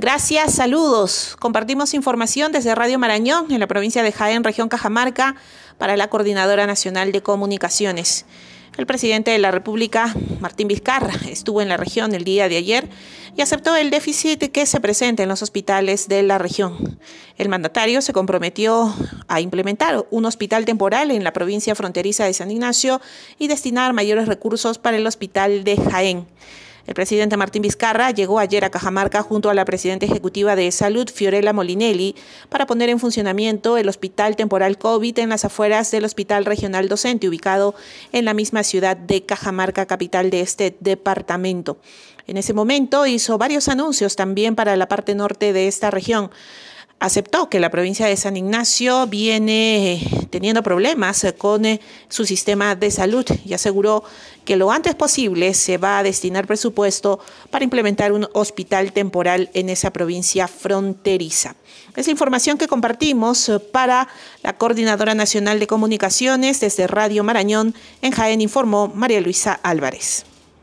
Gracias, saludos. Compartimos información desde Radio Marañón, en la provincia de Jaén, región Cajamarca, para la Coordinadora Nacional de Comunicaciones. El presidente de la República, Martín Vizcarra, estuvo en la región el día de ayer y aceptó el déficit que se presenta en los hospitales de la región. El mandatario se comprometió a implementar un hospital temporal en la provincia fronteriza de San Ignacio y destinar mayores recursos para el hospital de Jaén. El presidente Martín Vizcarra llegó ayer a Cajamarca junto a la presidenta ejecutiva de Salud, Fiorella Molinelli, para poner en funcionamiento el Hospital Temporal COVID en las afueras del Hospital Regional Docente, ubicado en la misma ciudad de Cajamarca, capital de este departamento. En ese momento hizo varios anuncios también para la parte norte de esta región aceptó que la provincia de San Ignacio viene eh, teniendo problemas eh, con eh, su sistema de salud y aseguró que lo antes posible se va a destinar presupuesto para implementar un hospital temporal en esa provincia fronteriza. Es información que compartimos para la Coordinadora Nacional de Comunicaciones desde Radio Marañón. En Jaén informó María Luisa Álvarez.